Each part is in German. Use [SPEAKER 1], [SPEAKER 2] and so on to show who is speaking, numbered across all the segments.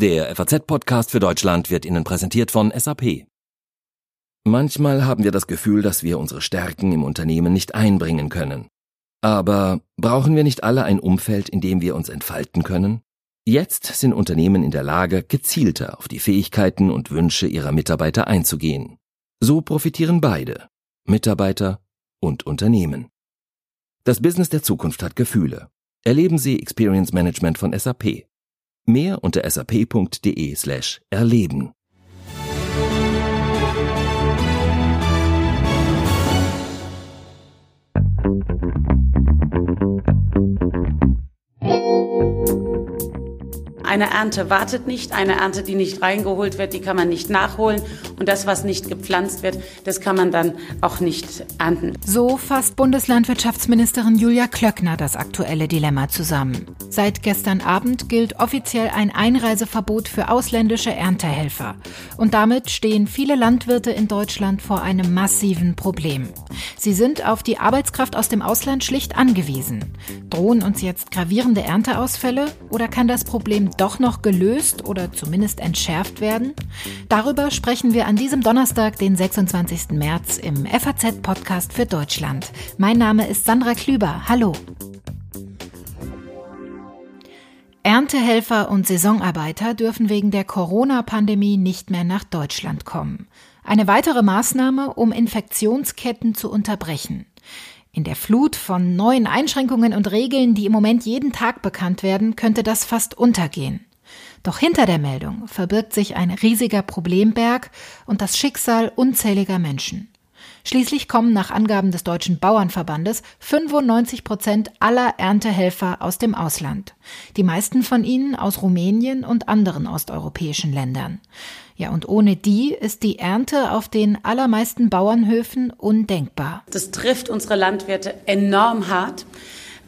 [SPEAKER 1] Der FAZ-Podcast für Deutschland wird Ihnen präsentiert von SAP. Manchmal haben wir das Gefühl, dass wir unsere Stärken im Unternehmen nicht einbringen können. Aber brauchen wir nicht alle ein Umfeld, in dem wir uns entfalten können? Jetzt sind Unternehmen in der Lage, gezielter auf die Fähigkeiten und Wünsche ihrer Mitarbeiter einzugehen. So profitieren beide, Mitarbeiter und Unternehmen. Das Business der Zukunft hat Gefühle. Erleben Sie Experience Management von SAP. Mehr unter sap.de slash erleben.
[SPEAKER 2] Eine Ernte wartet nicht, eine Ernte, die nicht reingeholt wird, die kann man nicht nachholen. Und das, was nicht gepflanzt wird, das kann man dann auch nicht ernten.
[SPEAKER 3] So fasst Bundeslandwirtschaftsministerin Julia Klöckner das aktuelle Dilemma zusammen. Seit gestern Abend gilt offiziell ein Einreiseverbot für ausländische Erntehelfer. Und damit stehen viele Landwirte in Deutschland vor einem massiven Problem. Sie sind auf die Arbeitskraft aus dem Ausland schlicht angewiesen. Drohen uns jetzt gravierende Ernteausfälle oder kann das Problem doch noch gelöst oder zumindest entschärft werden? Darüber sprechen wir an diesem Donnerstag, den 26. März, im FAZ-Podcast für Deutschland. Mein Name ist Sandra Klüber. Hallo. Erntehelfer und Saisonarbeiter dürfen wegen der Corona-Pandemie nicht mehr nach Deutschland kommen. Eine weitere Maßnahme, um Infektionsketten zu unterbrechen. In der Flut von neuen Einschränkungen und Regeln, die im Moment jeden Tag bekannt werden, könnte das fast untergehen. Doch hinter der Meldung verbirgt sich ein riesiger Problemberg und das Schicksal unzähliger Menschen. Schließlich kommen nach Angaben des Deutschen Bauernverbandes 95 Prozent aller Erntehelfer aus dem Ausland. Die meisten von ihnen aus Rumänien und anderen osteuropäischen Ländern. Ja, und ohne die ist die Ernte auf den allermeisten Bauernhöfen undenkbar.
[SPEAKER 2] Das trifft unsere Landwirte enorm hart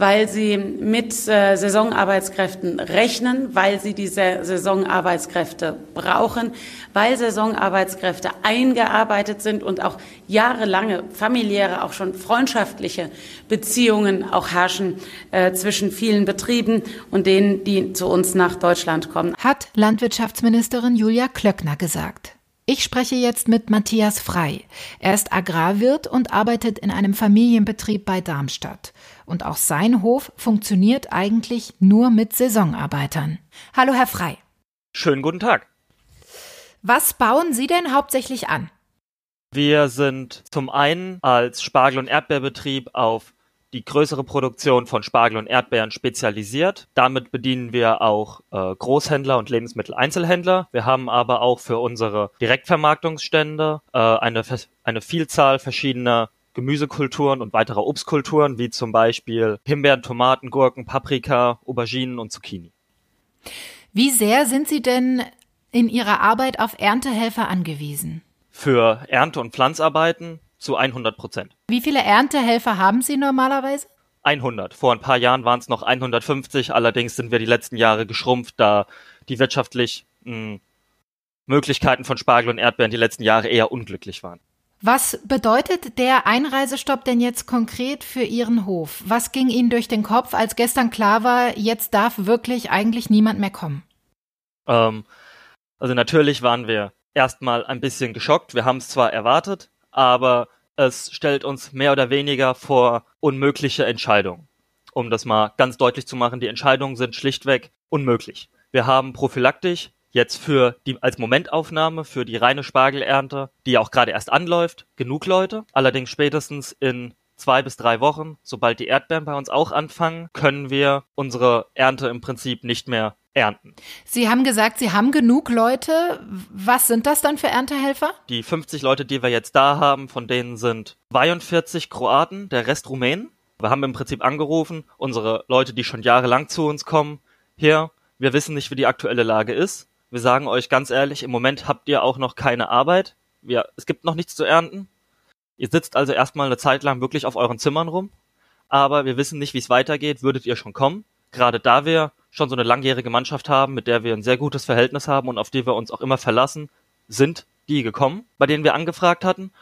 [SPEAKER 2] weil sie mit äh, Saisonarbeitskräften rechnen, weil sie diese Saisonarbeitskräfte brauchen, weil Saisonarbeitskräfte eingearbeitet sind und auch jahrelange familiäre, auch schon freundschaftliche Beziehungen auch herrschen äh, zwischen vielen Betrieben und denen, die zu uns nach Deutschland kommen.
[SPEAKER 3] Hat Landwirtschaftsministerin Julia Klöckner gesagt. Ich spreche jetzt mit Matthias Frei. Er ist Agrarwirt und arbeitet in einem Familienbetrieb bei Darmstadt. Und auch sein Hof funktioniert eigentlich nur mit Saisonarbeitern. Hallo, Herr Frei.
[SPEAKER 4] Schönen guten Tag.
[SPEAKER 3] Was bauen Sie denn hauptsächlich an?
[SPEAKER 4] Wir sind zum einen als Spargel- und Erdbeerbetrieb auf die größere Produktion von Spargel und Erdbeeren spezialisiert. Damit bedienen wir auch äh, Großhändler und Lebensmitteleinzelhändler. Wir haben aber auch für unsere Direktvermarktungsstände äh, eine, eine Vielzahl verschiedener Gemüsekulturen und weitere Obstkulturen, wie zum Beispiel Himbeeren, Tomaten, Gurken, Paprika, Auberginen und Zucchini.
[SPEAKER 3] Wie sehr sind Sie denn in Ihrer Arbeit auf Erntehelfer angewiesen?
[SPEAKER 4] Für Ernte- und Pflanzarbeiten zu 100 Prozent.
[SPEAKER 3] Wie viele Erntehelfer haben Sie normalerweise?
[SPEAKER 4] 100. Vor ein paar Jahren waren es noch 150, allerdings sind wir die letzten Jahre geschrumpft, da die wirtschaftlich mh, hm, Möglichkeiten von Spargel und Erdbeeren die letzten Jahre eher unglücklich waren.
[SPEAKER 3] Was bedeutet der Einreisestopp denn jetzt konkret für Ihren Hof? Was ging Ihnen durch den Kopf, als gestern klar war, jetzt darf wirklich eigentlich niemand mehr kommen?
[SPEAKER 4] Ähm, also natürlich waren wir erstmal ein bisschen geschockt. Wir haben es zwar erwartet, aber es stellt uns mehr oder weniger vor unmögliche Entscheidungen. Um das mal ganz deutlich zu machen, die Entscheidungen sind schlichtweg unmöglich. Wir haben prophylaktisch jetzt für die als Momentaufnahme für die reine Spargelernte, die auch gerade erst anläuft, genug Leute. Allerdings spätestens in zwei bis drei Wochen, sobald die Erdbeeren bei uns auch anfangen, können wir unsere Ernte im Prinzip nicht mehr ernten.
[SPEAKER 3] Sie haben gesagt, Sie haben genug Leute. Was sind das dann für Erntehelfer?
[SPEAKER 4] Die 50 Leute, die wir jetzt da haben, von denen sind 42 Kroaten, der Rest Rumänen. Wir haben im Prinzip angerufen, unsere Leute, die schon jahrelang zu uns kommen, hier, wir wissen nicht, wie die aktuelle Lage ist. Wir sagen euch ganz ehrlich, im Moment habt ihr auch noch keine Arbeit. Wir, es gibt noch nichts zu ernten. Ihr sitzt also erstmal eine Zeit lang wirklich auf euren Zimmern rum. Aber wir wissen nicht, wie es weitergeht. Würdet ihr schon kommen? Gerade da wir schon so eine langjährige Mannschaft haben, mit der wir ein sehr gutes Verhältnis haben und auf die wir uns auch immer verlassen, sind die gekommen, bei denen wir angefragt hatten.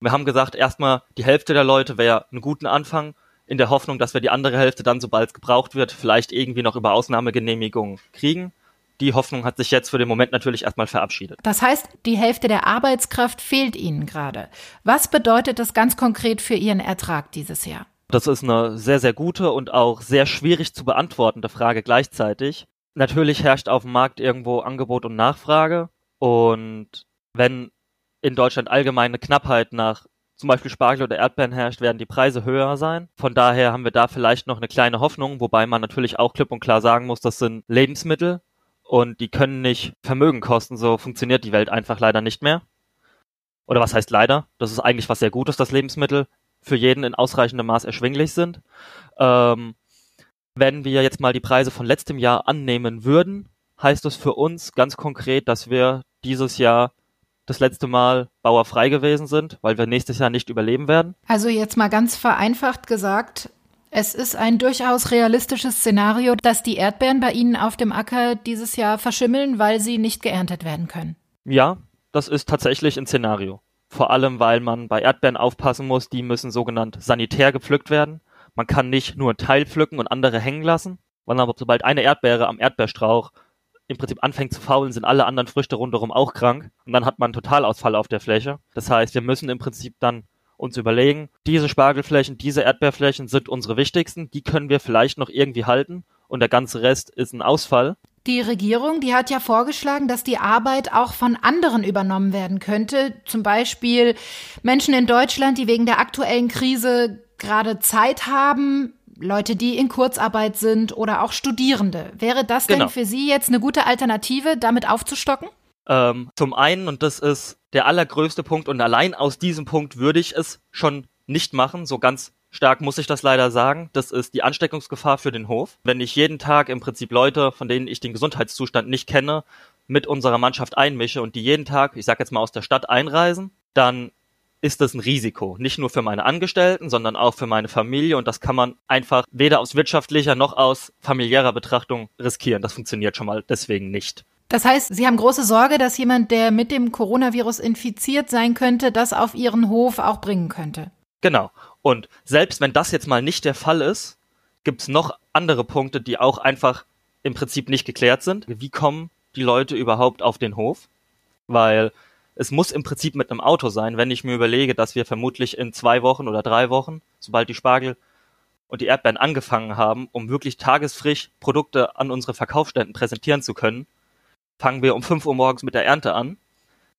[SPEAKER 4] Wir haben gesagt, erstmal die Hälfte der Leute wäre einen guten Anfang, in der Hoffnung, dass wir die andere Hälfte dann, sobald es gebraucht wird, vielleicht irgendwie noch über Ausnahmegenehmigungen kriegen. Die Hoffnung hat sich jetzt für den Moment natürlich erstmal verabschiedet.
[SPEAKER 3] Das heißt, die Hälfte der Arbeitskraft fehlt Ihnen gerade. Was bedeutet das ganz konkret für Ihren Ertrag dieses Jahr?
[SPEAKER 4] Das ist eine sehr, sehr gute und auch sehr schwierig zu beantwortende Frage gleichzeitig. Natürlich herrscht auf dem Markt irgendwo Angebot und Nachfrage. Und wenn in Deutschland allgemein eine Knappheit nach zum Beispiel Spargel oder Erdbeeren herrscht, werden die Preise höher sein. Von daher haben wir da vielleicht noch eine kleine Hoffnung, wobei man natürlich auch klipp und klar sagen muss, das sind Lebensmittel und die können nicht Vermögen kosten. So funktioniert die Welt einfach leider nicht mehr. Oder was heißt leider? Das ist eigentlich was sehr Gutes, dass Lebensmittel für jeden in ausreichendem Maß erschwinglich sind. Ähm, wenn wir jetzt mal die Preise von letztem Jahr annehmen würden, heißt das für uns ganz konkret, dass wir dieses Jahr das letzte Mal bauerfrei gewesen sind, weil wir nächstes Jahr nicht überleben werden.
[SPEAKER 3] Also jetzt mal ganz vereinfacht gesagt, es ist ein durchaus realistisches Szenario, dass die Erdbeeren bei Ihnen auf dem Acker dieses Jahr verschimmeln, weil sie nicht geerntet werden können.
[SPEAKER 4] Ja, das ist tatsächlich ein Szenario. Vor allem, weil man bei Erdbeeren aufpassen muss, die müssen sogenannt sanitär gepflückt werden. Man kann nicht nur einen Teil pflücken und andere hängen lassen, weil aber sobald eine Erdbeere am Erdbeerstrauch im Prinzip anfängt zu faulen, sind alle anderen Früchte rundherum auch krank und dann hat man einen Totalausfall auf der Fläche. Das heißt, wir müssen im Prinzip dann uns überlegen, diese Spargelflächen, diese Erdbeerflächen sind unsere wichtigsten, die können wir vielleicht noch irgendwie halten und der ganze Rest ist ein Ausfall.
[SPEAKER 3] Die Regierung, die hat ja vorgeschlagen, dass die Arbeit auch von anderen übernommen werden könnte. Zum Beispiel Menschen in Deutschland, die wegen der aktuellen Krise gerade Zeit haben, Leute, die in Kurzarbeit sind oder auch Studierende. Wäre das genau. denn für Sie jetzt eine gute Alternative, damit aufzustocken?
[SPEAKER 4] Ähm, zum einen, und das ist der allergrößte Punkt, und allein aus diesem Punkt würde ich es schon nicht machen, so ganz stark muss ich das leider sagen. Das ist die Ansteckungsgefahr für den Hof. Wenn ich jeden Tag im Prinzip Leute, von denen ich den Gesundheitszustand nicht kenne, mit unserer Mannschaft einmische und die jeden Tag, ich sag jetzt mal aus der Stadt einreisen, dann ist das ein Risiko. Nicht nur für meine Angestellten, sondern auch für meine Familie. Und das kann man einfach weder aus wirtschaftlicher noch aus familiärer Betrachtung riskieren. Das funktioniert schon mal deswegen nicht.
[SPEAKER 3] Das heißt, Sie haben große Sorge, dass jemand, der mit dem Coronavirus infiziert sein könnte, das auf Ihren Hof auch bringen könnte.
[SPEAKER 4] Genau. Und selbst wenn das jetzt mal nicht der Fall ist, gibt es noch andere Punkte, die auch einfach im Prinzip nicht geklärt sind. Wie kommen die Leute überhaupt auf den Hof? Weil es muss im Prinzip mit einem Auto sein, wenn ich mir überlege, dass wir vermutlich in zwei Wochen oder drei Wochen, sobald die Spargel und die Erdbeeren angefangen haben, um wirklich tagesfrisch Produkte an unsere Verkaufsständen präsentieren zu können, fangen wir um 5 Uhr morgens mit der Ernte an.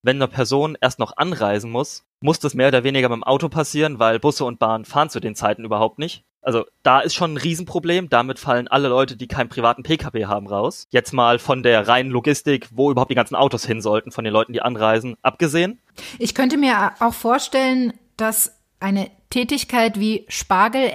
[SPEAKER 4] Wenn eine Person erst noch anreisen muss, muss das mehr oder weniger mit dem Auto passieren, weil Busse und Bahnen fahren zu den Zeiten überhaupt nicht. Also da ist schon ein Riesenproblem. Damit fallen alle Leute, die keinen privaten Pkw haben, raus. Jetzt mal von der reinen Logistik, wo überhaupt die ganzen Autos hin sollten, von den Leuten, die anreisen, abgesehen.
[SPEAKER 3] Ich könnte mir auch vorstellen, dass eine Tätigkeit wie Spargel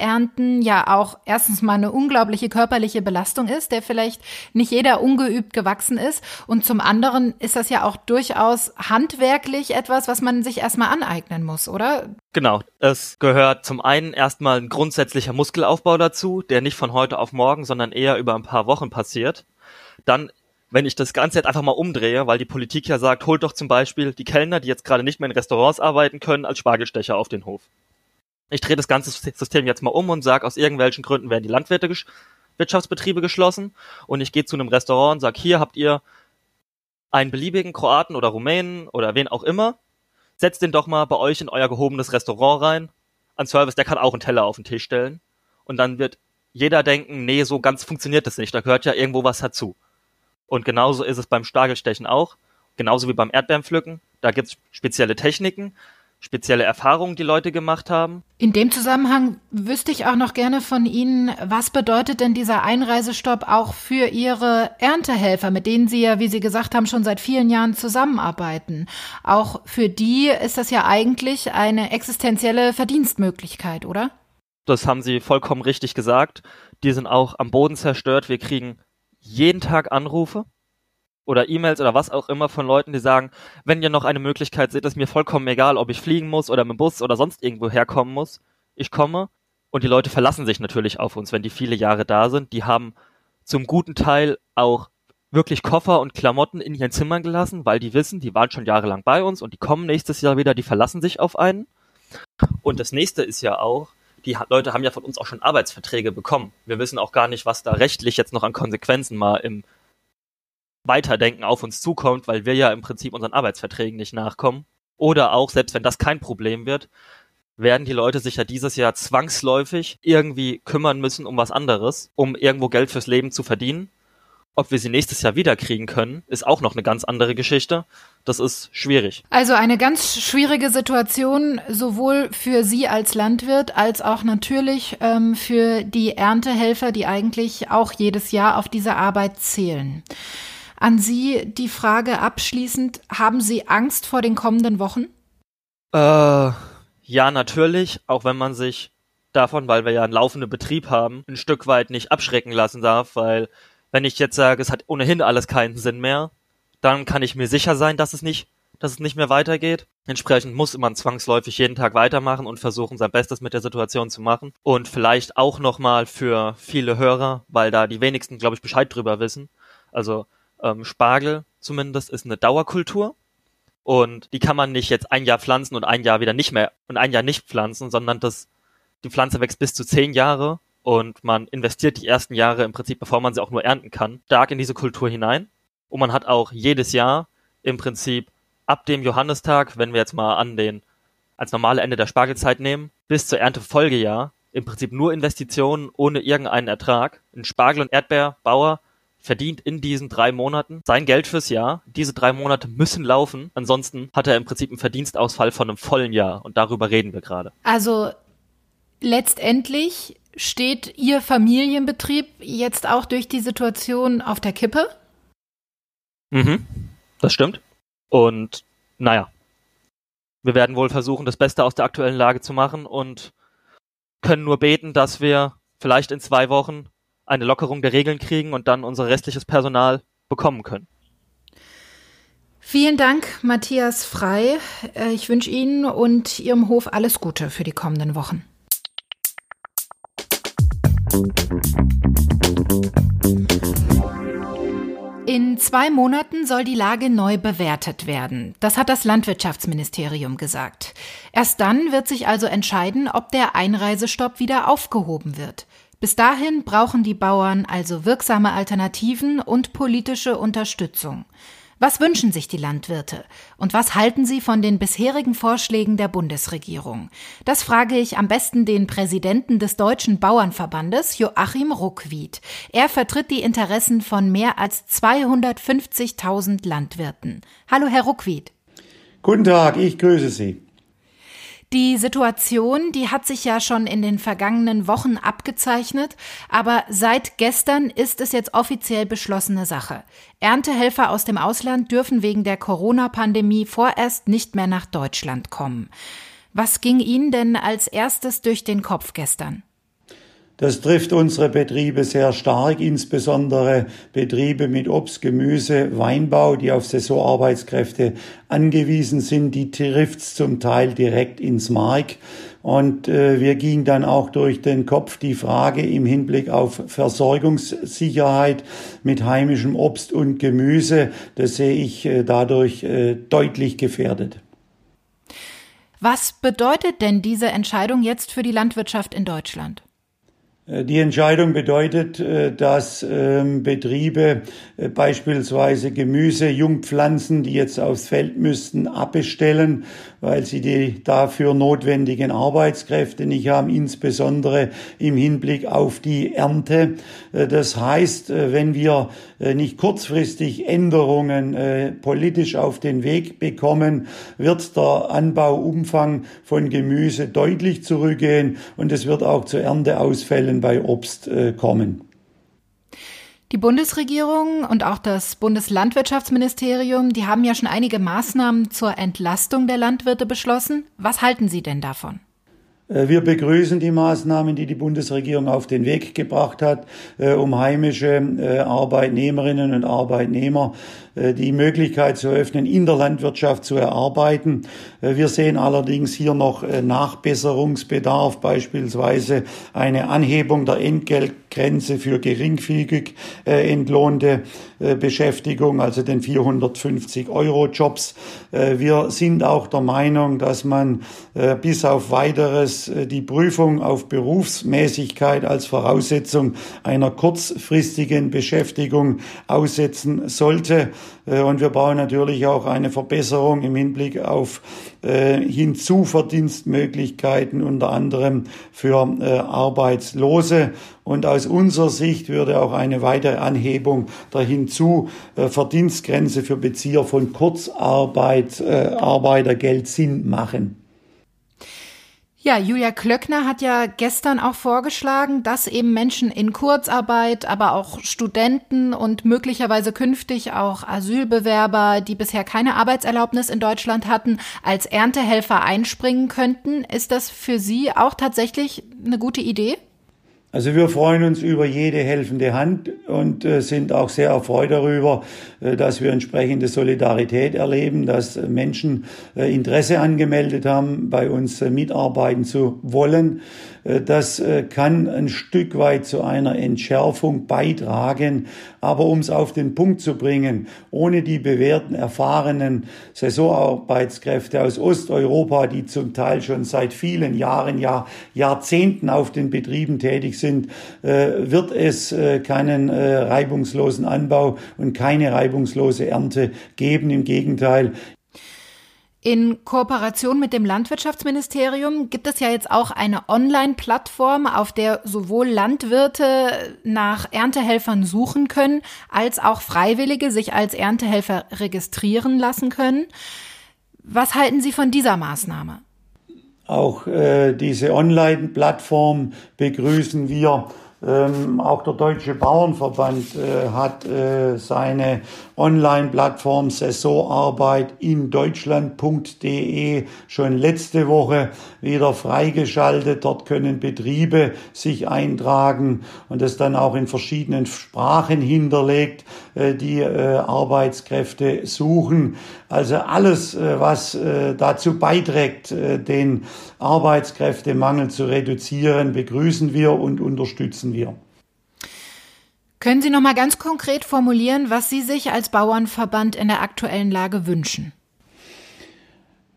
[SPEAKER 3] ja auch erstens mal eine unglaubliche körperliche Belastung ist, der vielleicht nicht jeder ungeübt gewachsen ist. Und zum anderen ist das ja auch durchaus handwerklich etwas, was man sich erstmal aneignen muss, oder?
[SPEAKER 4] Genau. Es gehört zum einen erstmal ein grundsätzlicher Muskelaufbau dazu, der nicht von heute auf morgen, sondern eher über ein paar Wochen passiert. Dann wenn ich das Ganze jetzt einfach mal umdrehe, weil die Politik ja sagt, holt doch zum Beispiel die Kellner, die jetzt gerade nicht mehr in Restaurants arbeiten können, als Spargelstecher auf den Hof. Ich drehe das ganze System jetzt mal um und sage, aus irgendwelchen Gründen werden die Landwirte Wirtschaftsbetriebe geschlossen und ich gehe zu einem Restaurant und sage, hier habt ihr einen beliebigen Kroaten oder Rumänen oder wen auch immer, setzt den doch mal bei euch in euer gehobenes Restaurant rein. Ein Service, der kann auch einen Teller auf den Tisch stellen. Und dann wird jeder denken, nee, so ganz funktioniert das nicht, da gehört ja irgendwo was dazu. Und genauso ist es beim Spargelstechen auch, genauso wie beim Erdbeerenpflücken. Da gibt's spezielle Techniken, spezielle Erfahrungen die Leute gemacht haben.
[SPEAKER 3] In dem Zusammenhang wüsste ich auch noch gerne von Ihnen, was bedeutet denn dieser Einreisestopp auch für Ihre Erntehelfer, mit denen Sie ja, wie Sie gesagt haben, schon seit vielen Jahren zusammenarbeiten? Auch für die ist das ja eigentlich eine existenzielle Verdienstmöglichkeit, oder?
[SPEAKER 4] Das haben Sie vollkommen richtig gesagt. Die sind auch am Boden zerstört. Wir kriegen jeden Tag Anrufe oder E-Mails oder was auch immer von Leuten, die sagen, wenn ihr noch eine Möglichkeit seht, ist mir vollkommen egal, ob ich fliegen muss oder mit dem Bus oder sonst irgendwo herkommen muss. Ich komme. Und die Leute verlassen sich natürlich auf uns, wenn die viele Jahre da sind. Die haben zum guten Teil auch wirklich Koffer und Klamotten in ihren Zimmern gelassen, weil die wissen, die waren schon jahrelang bei uns und die kommen nächstes Jahr wieder, die verlassen sich auf einen. Und das nächste ist ja auch, die Leute haben ja von uns auch schon Arbeitsverträge bekommen. Wir wissen auch gar nicht, was da rechtlich jetzt noch an Konsequenzen mal im Weiterdenken auf uns zukommt, weil wir ja im Prinzip unseren Arbeitsverträgen nicht nachkommen. Oder auch, selbst wenn das kein Problem wird, werden die Leute sich ja dieses Jahr zwangsläufig irgendwie kümmern müssen um was anderes, um irgendwo Geld fürs Leben zu verdienen. Ob wir sie nächstes Jahr wieder kriegen können, ist auch noch eine ganz andere Geschichte. Das ist schwierig.
[SPEAKER 3] Also eine ganz schwierige Situation, sowohl für Sie als Landwirt als auch natürlich ähm, für die Erntehelfer, die eigentlich auch jedes Jahr auf diese Arbeit zählen. An Sie die Frage abschließend, haben Sie Angst vor den kommenden Wochen?
[SPEAKER 4] Äh, ja, natürlich, auch wenn man sich davon, weil wir ja einen laufenden Betrieb haben, ein Stück weit nicht abschrecken lassen darf, weil wenn ich jetzt sage, es hat ohnehin alles keinen Sinn mehr, dann kann ich mir sicher sein, dass es nicht, dass es nicht mehr weitergeht. Entsprechend muss man zwangsläufig jeden Tag weitermachen und versuchen, sein Bestes mit der Situation zu machen. Und vielleicht auch nochmal für viele Hörer, weil da die wenigsten, glaube ich, Bescheid drüber wissen. Also ähm, Spargel zumindest ist eine Dauerkultur. Und die kann man nicht jetzt ein Jahr pflanzen und ein Jahr wieder nicht mehr und ein Jahr nicht pflanzen, sondern das, die Pflanze wächst bis zu zehn Jahre und man investiert die ersten Jahre im Prinzip, bevor man sie auch nur ernten kann, stark in diese Kultur hinein. Und man hat auch jedes Jahr im Prinzip ab dem Johannistag, wenn wir jetzt mal an den als normale Ende der Spargelzeit nehmen, bis zur Erntefolgejahr im Prinzip nur Investitionen ohne irgendeinen Ertrag. Ein Spargel- und Erdbeerbauer verdient in diesen drei Monaten sein Geld fürs Jahr. Diese drei Monate müssen laufen. Ansonsten hat er im Prinzip einen Verdienstausfall von einem vollen Jahr. Und darüber reden wir gerade.
[SPEAKER 3] Also letztendlich Steht Ihr Familienbetrieb jetzt auch durch die Situation auf der Kippe?
[SPEAKER 4] Mhm, das stimmt. Und naja, wir werden wohl versuchen, das Beste aus der aktuellen Lage zu machen und können nur beten, dass wir vielleicht in zwei Wochen eine Lockerung der Regeln kriegen und dann unser restliches Personal bekommen können.
[SPEAKER 3] Vielen Dank, Matthias Frei. Äh, ich wünsche Ihnen und Ihrem Hof alles Gute für die kommenden Wochen. In zwei Monaten soll die Lage neu bewertet werden. Das hat das Landwirtschaftsministerium gesagt. Erst dann wird sich also entscheiden, ob der Einreisestopp wieder aufgehoben wird. Bis dahin brauchen die Bauern also wirksame Alternativen und politische Unterstützung. Was wünschen sich die Landwirte? Und was halten sie von den bisherigen Vorschlägen der Bundesregierung? Das frage ich am besten den Präsidenten des Deutschen Bauernverbandes, Joachim Ruckwied. Er vertritt die Interessen von mehr als 250.000 Landwirten. Hallo, Herr Ruckwied.
[SPEAKER 5] Guten Tag, ich grüße Sie.
[SPEAKER 3] Die Situation, die hat sich ja schon in den vergangenen Wochen abgezeichnet, aber seit gestern ist es jetzt offiziell beschlossene Sache. Erntehelfer aus dem Ausland dürfen wegen der Corona-Pandemie vorerst nicht mehr nach Deutschland kommen. Was ging Ihnen denn als erstes durch den Kopf gestern?
[SPEAKER 5] Das trifft unsere Betriebe sehr stark, insbesondere Betriebe mit Obst, Gemüse, Weinbau, die auf Saisonarbeitskräfte angewiesen sind. Die trifft's zum Teil direkt ins Mark. Und äh, wir gingen dann auch durch den Kopf die Frage im Hinblick auf Versorgungssicherheit mit heimischem Obst und Gemüse. Das sehe ich äh, dadurch äh, deutlich gefährdet.
[SPEAKER 3] Was bedeutet denn diese Entscheidung jetzt für die Landwirtschaft in Deutschland?
[SPEAKER 5] Äh, die Entscheidung bedeutet, äh, dass ähm, Betriebe äh, beispielsweise Gemüse, Jungpflanzen, die jetzt aufs Feld müssten, abbestellen, weil sie die dafür notwendigen Arbeitskräfte nicht haben, insbesondere im Hinblick auf die Ernte. Das heißt, wenn wir nicht kurzfristig Änderungen politisch auf den Weg bekommen, wird der Anbauumfang von Gemüse deutlich zurückgehen und es wird auch zu Ernteausfällen Mengen bei Obst äh, kommen.
[SPEAKER 3] Die Bundesregierung und auch das Bundeslandwirtschaftsministerium, die haben ja schon einige Maßnahmen zur Entlastung der Landwirte beschlossen. Was halten Sie denn davon?
[SPEAKER 5] Äh, wir begrüßen die Maßnahmen, die die Bundesregierung auf den Weg gebracht hat, äh, um heimische äh, Arbeitnehmerinnen und Arbeitnehmer die Möglichkeit zu öffnen, in der Landwirtschaft zu erarbeiten. Wir sehen allerdings hier noch Nachbesserungsbedarf, beispielsweise eine Anhebung der Entgelt Grenze für geringfügig äh, entlohnte äh, Beschäftigung, also den 450 Euro Jobs. Äh, wir sind auch der Meinung, dass man äh, bis auf weiteres äh, die Prüfung auf Berufsmäßigkeit als Voraussetzung einer kurzfristigen Beschäftigung aussetzen sollte. Äh, und wir brauchen natürlich auch eine Verbesserung im Hinblick auf äh, Hinzuverdienstmöglichkeiten, unter anderem für äh, Arbeitslose. Und aus unserer Sicht würde auch eine weitere Anhebung der Hinzuverdienstgrenze für Bezieher von Kurzarbeit, Arbeitergeld Sinn machen.
[SPEAKER 3] Ja, Julia Klöckner hat ja gestern auch vorgeschlagen, dass eben Menschen in Kurzarbeit, aber auch Studenten und möglicherweise künftig auch Asylbewerber, die bisher keine Arbeitserlaubnis in Deutschland hatten, als Erntehelfer einspringen könnten. Ist das für Sie auch tatsächlich eine gute Idee?
[SPEAKER 5] Also wir freuen uns über jede helfende Hand und äh, sind auch sehr erfreut darüber, äh, dass wir entsprechende Solidarität erleben, dass Menschen äh, Interesse angemeldet haben, bei uns mitarbeiten zu wollen. Äh, das äh, kann ein Stück weit zu einer Entschärfung beitragen. Aber um es auf den Punkt zu bringen, ohne die bewährten, erfahrenen Saisonarbeitskräfte aus Osteuropa, die zum Teil schon seit vielen Jahren, ja Jahrzehnten auf den Betrieben tätig sind, äh, wird es keinen reibungslosen Anbau und keine reibungslose Ernte geben. Im Gegenteil,
[SPEAKER 3] in Kooperation mit dem Landwirtschaftsministerium gibt es ja jetzt auch eine Online-Plattform, auf der sowohl Landwirte nach Erntehelfern suchen können, als auch Freiwillige sich als Erntehelfer registrieren lassen können. Was halten Sie von dieser Maßnahme?
[SPEAKER 5] Auch äh, diese Online-Plattform begrüßen wir. Ähm, auch der Deutsche Bauernverband äh, hat äh, seine Online-Plattform Saisonarbeit in Deutschland.de schon letzte Woche wieder freigeschaltet. Dort können Betriebe sich eintragen und das dann auch in verschiedenen Sprachen hinterlegt, äh, die äh, Arbeitskräfte suchen. Also alles, äh, was äh, dazu beiträgt, den Arbeitskräftemangel zu reduzieren, begrüßen wir und unterstützen wir.
[SPEAKER 3] Können Sie noch mal ganz konkret formulieren, was Sie sich als Bauernverband in der aktuellen Lage wünschen?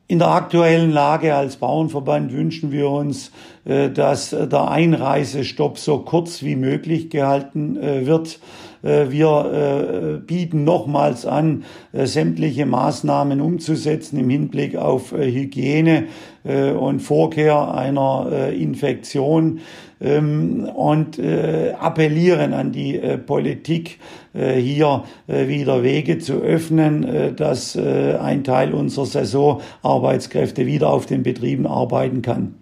[SPEAKER 5] In der aktuellen Lage als Bauernverband wünschen wir uns, dass der Einreisestopp so kurz wie möglich gehalten wird. Wir bieten nochmals an, sämtliche Maßnahmen umzusetzen im Hinblick auf Hygiene und Vorkehr einer Infektion und äh, appellieren an die äh, Politik, äh, hier äh, wieder Wege zu öffnen, äh, dass äh, ein Teil unserer Saisonarbeitskräfte wieder auf den Betrieben arbeiten kann.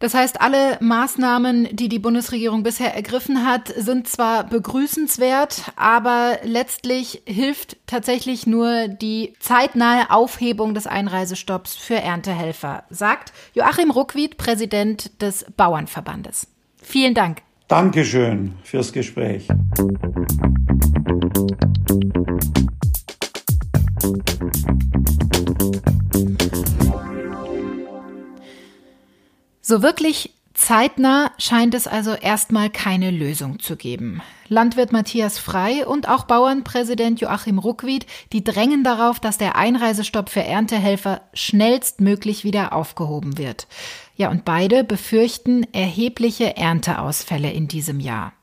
[SPEAKER 3] Das heißt, alle Maßnahmen, die die Bundesregierung bisher ergriffen hat, sind zwar begrüßenswert, aber letztlich hilft tatsächlich nur die zeitnahe Aufhebung des Einreisestopps für Erntehelfer, sagt Joachim Ruckwied, Präsident des Bauernverbandes. Vielen Dank.
[SPEAKER 5] Dankeschön fürs Gespräch.
[SPEAKER 3] So wirklich zeitnah scheint es also erstmal keine Lösung zu geben. Landwirt Matthias Frei und auch Bauernpräsident Joachim Ruckwied, die drängen darauf, dass der Einreisestopp für Erntehelfer schnellstmöglich wieder aufgehoben wird. Ja, und beide befürchten erhebliche Ernteausfälle in diesem Jahr.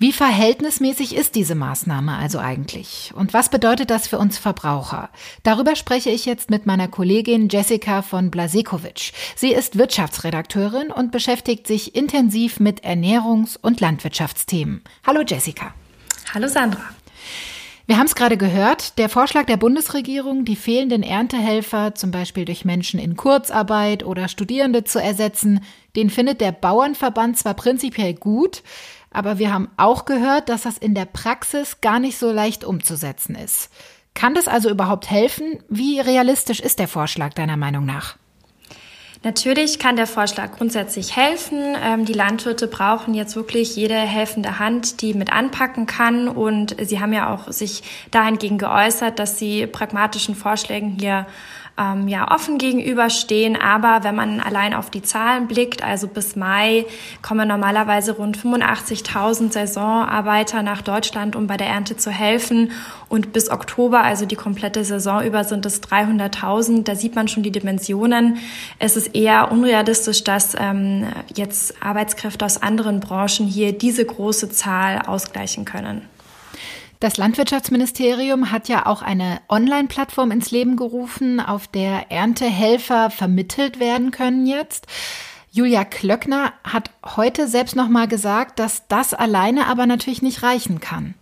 [SPEAKER 3] Wie verhältnismäßig ist diese Maßnahme also eigentlich? Und was bedeutet das für uns Verbraucher? Darüber spreche ich jetzt mit meiner Kollegin Jessica von Blasekovic. Sie ist Wirtschaftsredakteurin und beschäftigt sich intensiv mit Ernährungs- und Landwirtschaftsthemen. Hallo Jessica.
[SPEAKER 6] Hallo Sandra.
[SPEAKER 3] Wir haben es gerade gehört, der Vorschlag der Bundesregierung, die fehlenden Erntehelfer zum Beispiel durch Menschen in Kurzarbeit oder Studierende zu ersetzen, den findet der Bauernverband zwar prinzipiell gut, aber wir haben auch gehört, dass das in der Praxis gar nicht so leicht umzusetzen ist. Kann das also überhaupt helfen? Wie realistisch ist der Vorschlag deiner Meinung nach?
[SPEAKER 6] Natürlich kann der Vorschlag grundsätzlich helfen. Ähm, die Landwirte brauchen jetzt wirklich jede helfende Hand, die mit anpacken kann. Und sie haben ja auch sich dahingegen geäußert, dass sie pragmatischen Vorschlägen hier ähm, ja offen gegenüberstehen. Aber wenn man allein auf die Zahlen blickt, also bis Mai kommen normalerweise rund 85.000 Saisonarbeiter nach Deutschland, um bei der Ernte zu helfen. Und bis Oktober, also die komplette Saison über, sind es 300.000. Da sieht man schon die Dimensionen. Es ist eher unrealistisch, dass ähm, jetzt Arbeitskräfte aus anderen Branchen hier diese große Zahl ausgleichen können.
[SPEAKER 3] Das Landwirtschaftsministerium hat ja auch eine Online-Plattform ins Leben gerufen, auf der Erntehelfer vermittelt werden können jetzt. Julia Klöckner hat heute selbst noch mal gesagt, dass das alleine aber natürlich nicht reichen kann.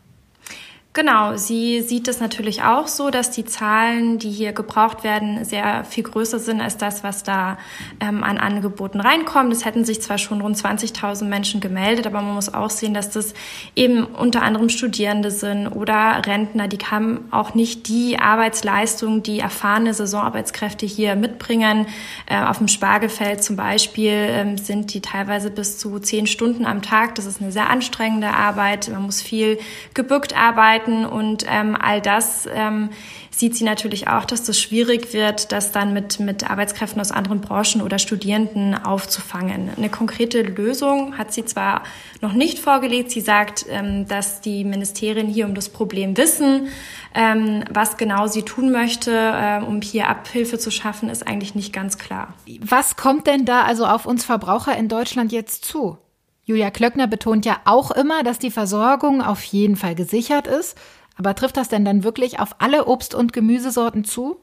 [SPEAKER 6] Genau, sie sieht es natürlich auch so, dass die Zahlen, die hier gebraucht werden, sehr viel größer sind als das, was da ähm, an Angeboten reinkommt. Es hätten sich zwar schon rund 20.000 Menschen gemeldet, aber man muss auch sehen, dass das eben unter anderem Studierende sind oder Rentner. Die haben auch nicht die Arbeitsleistung, die erfahrene Saisonarbeitskräfte hier mitbringen. Äh, auf dem Spargelfeld zum Beispiel äh, sind die teilweise bis zu zehn Stunden am Tag. Das ist eine sehr anstrengende Arbeit. Man muss viel gebückt arbeiten arbeiten und ähm, all das ähm, sieht sie natürlich auch, dass das schwierig wird, das dann mit, mit Arbeitskräften aus anderen Branchen oder Studierenden aufzufangen. Eine konkrete Lösung hat sie zwar noch nicht vorgelegt. Sie sagt, ähm, dass die Ministerien hier um das Problem wissen. Ähm, was genau sie tun möchte, äh, um hier Abhilfe zu schaffen, ist eigentlich nicht ganz klar.
[SPEAKER 3] Was kommt denn da also auf uns Verbraucher in Deutschland jetzt zu? Julia Klöckner betont ja auch immer, dass die Versorgung auf jeden Fall gesichert ist. Aber trifft das denn dann wirklich auf alle Obst- und Gemüsesorten zu?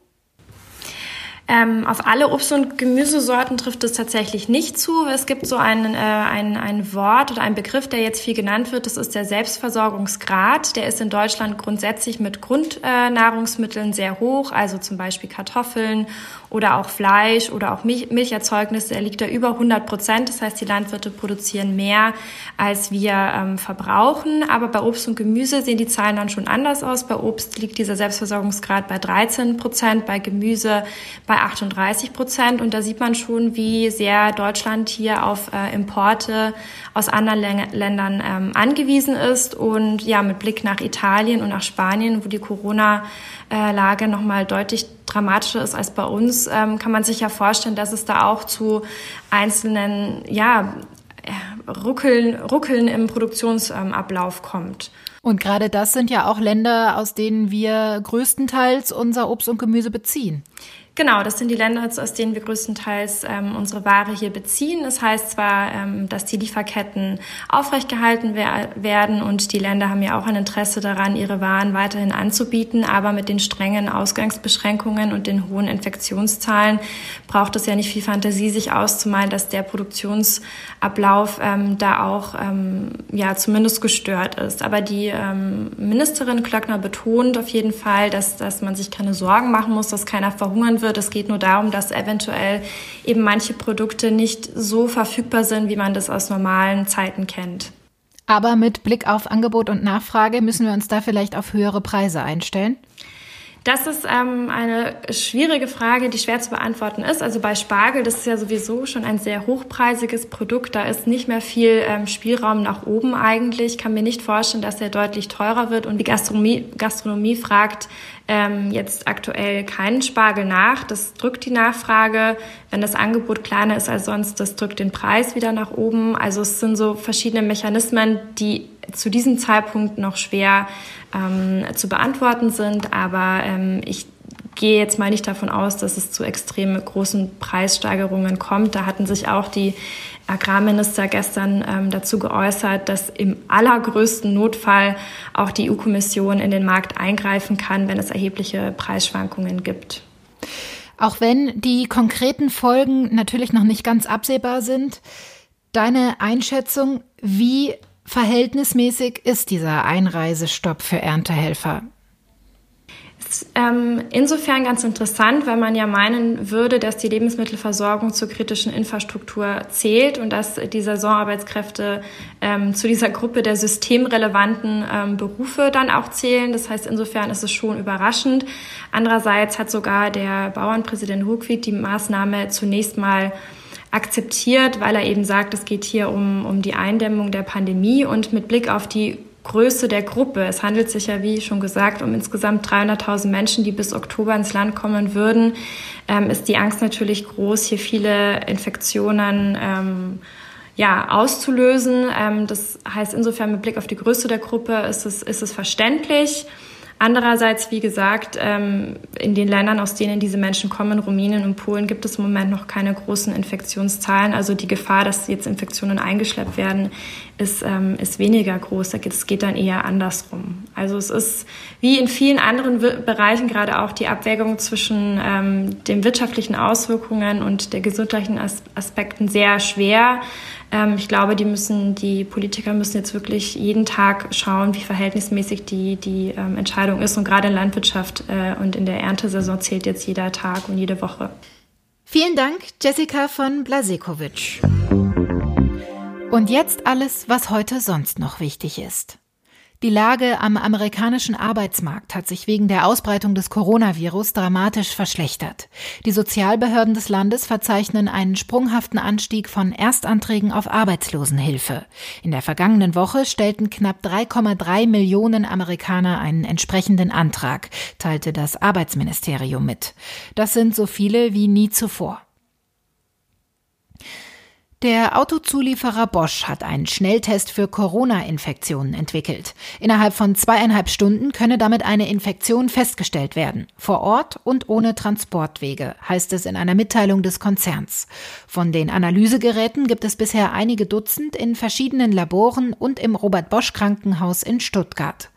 [SPEAKER 6] Ähm, auf alle Obst- und Gemüsesorten trifft es tatsächlich nicht zu. Es gibt so ein, äh, ein, ein Wort oder ein Begriff, der jetzt viel genannt wird. Das ist der Selbstversorgungsgrad. Der ist in Deutschland grundsätzlich mit Grundnahrungsmitteln äh, sehr hoch, also zum Beispiel Kartoffeln oder auch Fleisch oder auch Milch, Milcherzeugnisse, er liegt da über 100 Prozent. Das heißt, die Landwirte produzieren mehr, als wir ähm, verbrauchen. Aber bei Obst und Gemüse sehen die Zahlen dann schon anders aus. Bei Obst liegt dieser Selbstversorgungsgrad bei 13 Prozent, bei Gemüse bei 38 Prozent. Und da sieht man schon, wie sehr Deutschland hier auf äh, Importe aus anderen Ländern ähm, angewiesen ist. Und ja, mit Blick nach Italien und nach Spanien, wo die Corona-Lage nochmal deutlich dramatischer ist als bei uns, ähm, kann man sich ja vorstellen, dass es da auch zu einzelnen, ja, Ruckeln, Ruckeln im Produktionsablauf kommt.
[SPEAKER 3] Und gerade das sind ja auch Länder, aus denen wir größtenteils unser Obst und Gemüse beziehen.
[SPEAKER 6] Genau, das sind die Länder, aus denen wir größtenteils ähm, unsere Ware hier beziehen. Das heißt zwar, ähm, dass die Lieferketten aufrechtgehalten wer werden und die Länder haben ja auch ein Interesse daran, ihre Waren weiterhin anzubieten, aber mit den strengen Ausgangsbeschränkungen und den hohen Infektionszahlen braucht es ja nicht viel Fantasie, sich auszumalen, dass der Produktionsablauf ähm, da auch ähm, ja zumindest gestört ist. Aber die ähm, Ministerin Klöckner betont auf jeden Fall, dass, dass man sich keine Sorgen machen muss, dass keiner verhungern wird wird. Es geht nur darum, dass eventuell eben manche Produkte nicht so verfügbar sind, wie man das aus normalen Zeiten kennt.
[SPEAKER 3] Aber mit Blick auf Angebot und Nachfrage müssen wir uns da vielleicht auf höhere Preise einstellen?
[SPEAKER 6] Das ist ähm, eine schwierige Frage, die schwer zu beantworten ist. Also bei Spargel, das ist ja sowieso schon ein sehr hochpreisiges Produkt. Da ist nicht mehr viel ähm, Spielraum nach oben eigentlich. Ich kann mir nicht vorstellen, dass er deutlich teurer wird. Und die Gastronomie, Gastronomie fragt ähm, jetzt aktuell keinen Spargel nach. Das drückt die Nachfrage. Wenn das Angebot kleiner ist als sonst, das drückt den Preis wieder nach oben. Also es sind so verschiedene Mechanismen, die zu diesem Zeitpunkt noch schwer ähm, zu beantworten sind. Aber ähm, ich gehe jetzt mal nicht davon aus, dass es zu extrem großen Preissteigerungen kommt. Da hatten sich auch die Agrarminister gestern ähm, dazu geäußert, dass im allergrößten Notfall auch die EU-Kommission in den Markt eingreifen kann, wenn es erhebliche Preisschwankungen gibt.
[SPEAKER 3] Auch wenn die konkreten Folgen natürlich noch nicht ganz absehbar sind, deine Einschätzung, wie verhältnismäßig ist dieser Einreisestopp für Erntehelfer?
[SPEAKER 6] ähm, insofern ganz interessant, weil man ja meinen würde, dass die Lebensmittelversorgung zur kritischen Infrastruktur zählt und dass die Saisonarbeitskräfte ähm, zu dieser Gruppe der systemrelevanten ähm, Berufe dann auch zählen. Das heißt, insofern ist es schon überraschend. Andererseits hat sogar der Bauernpräsident Hochwied die Maßnahme zunächst mal akzeptiert, weil er eben sagt, es geht hier um, um die Eindämmung der Pandemie und mit Blick auf die Größe der Gruppe. Es handelt sich ja, wie schon gesagt, um insgesamt 300.000 Menschen, die bis Oktober ins Land kommen würden. Ähm, ist die Angst natürlich groß, hier viele Infektionen ähm, ja, auszulösen. Ähm, das heißt, insofern mit Blick auf die Größe der Gruppe ist es, ist es verständlich. Andererseits, wie gesagt, ähm, in den Ländern, aus denen diese Menschen kommen, Rumänien und Polen, gibt es im Moment noch keine großen Infektionszahlen. Also die Gefahr, dass jetzt Infektionen eingeschleppt werden, ist, ähm, ist weniger groß. Es geht dann eher andersrum. Also es ist wie in vielen anderen Bereichen gerade auch die Abwägung zwischen ähm, den wirtschaftlichen Auswirkungen und der gesundheitlichen Aspekten sehr schwer. Ähm, ich glaube, die müssen, die Politiker müssen jetzt wirklich jeden Tag schauen, wie verhältnismäßig die, die ähm, Entscheidung ist. Und gerade in Landwirtschaft äh, und in der Erntesaison zählt jetzt jeder Tag und jede Woche.
[SPEAKER 3] Vielen Dank, Jessica von Blasekovic. Und jetzt alles, was heute sonst noch wichtig ist. Die Lage am amerikanischen Arbeitsmarkt hat sich wegen der Ausbreitung des Coronavirus dramatisch verschlechtert. Die Sozialbehörden des Landes verzeichnen einen sprunghaften Anstieg von Erstanträgen auf Arbeitslosenhilfe. In der vergangenen Woche stellten knapp 3,3 Millionen Amerikaner einen entsprechenden Antrag, teilte das Arbeitsministerium mit. Das sind so viele wie nie zuvor. Der Autozulieferer Bosch hat einen Schnelltest für Corona-Infektionen entwickelt. Innerhalb von zweieinhalb Stunden könne damit eine Infektion festgestellt werden. Vor Ort und ohne Transportwege, heißt es in einer Mitteilung des Konzerns. Von den Analysegeräten gibt es bisher einige Dutzend in verschiedenen Laboren und im Robert Bosch Krankenhaus in Stuttgart.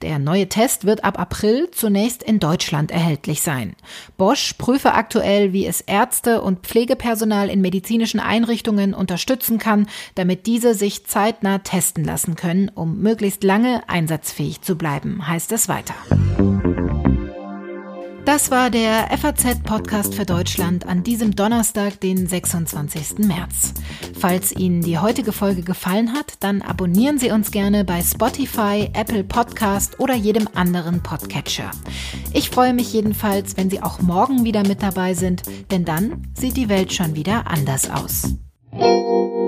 [SPEAKER 3] Der neue Test wird ab April zunächst in Deutschland erhältlich sein. Bosch prüfe aktuell, wie es Ärzte und Pflegepersonal in medizinischen Einrichtungen unterstützen kann, damit diese sich zeitnah testen lassen können, um möglichst lange einsatzfähig zu bleiben, heißt es weiter. Das war der FAZ-Podcast für Deutschland an diesem Donnerstag, den 26. März. Falls Ihnen die heutige Folge gefallen hat, dann abonnieren Sie uns gerne bei Spotify, Apple Podcast oder jedem anderen Podcatcher. Ich freue mich jedenfalls, wenn Sie auch morgen wieder mit dabei sind, denn dann sieht die Welt schon wieder anders aus. Música